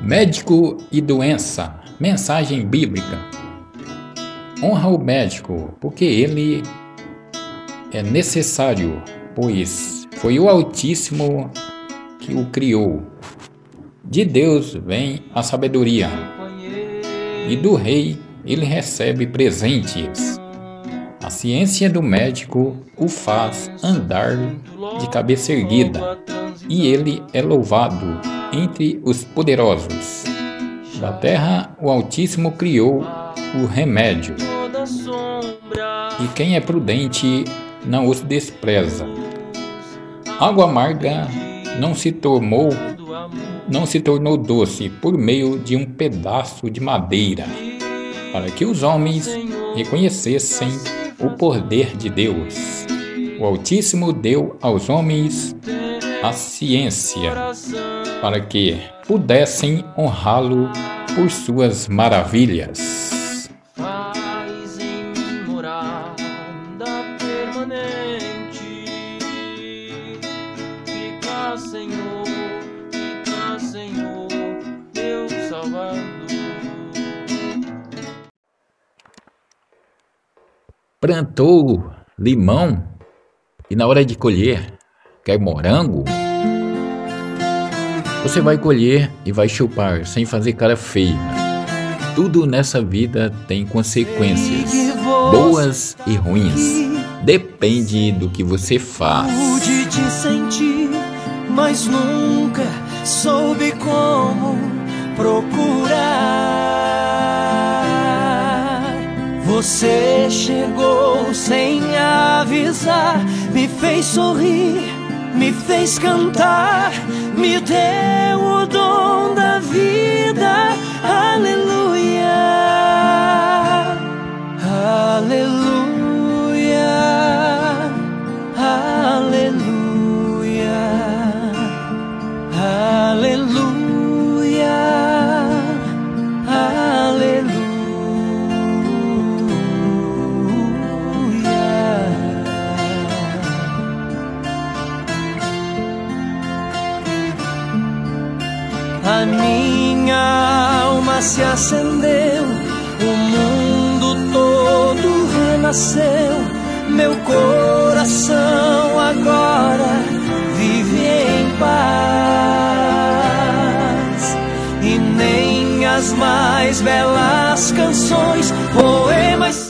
Médico e doença. Mensagem bíblica. Honra o médico, porque ele é necessário, pois foi o Altíssimo que o criou. De Deus vem a sabedoria, e do rei ele recebe presentes. A ciência do médico o faz andar de cabeça erguida, e ele é louvado entre os poderosos. Da terra, o Altíssimo criou o remédio, e quem é prudente não os despreza. Água amarga não se tornou não se tornou doce por meio de um pedaço de madeira, para que os homens reconhecessem o poder de Deus. O Altíssimo deu aos homens a ciência, para que pudessem honrá-lo por suas maravilhas. Faz em mim morada permanente. Fica, Senhor, fica, Senhor, meu Salvador. Plantou limão e na hora de colher quer morango? Você vai colher e vai chupar sem fazer cara feia. Tudo nessa vida tem consequências, boas e ruins. Depende do que você faz. Pude te sentir, mas nunca soube como procurar. Você chegou sem avisar, me fez sorrir, me fez cantar, me deu o dom da vida. A minha alma se acendeu, o mundo todo renasceu. Meu coração agora vive em paz. E nem as mais belas canções, poemas.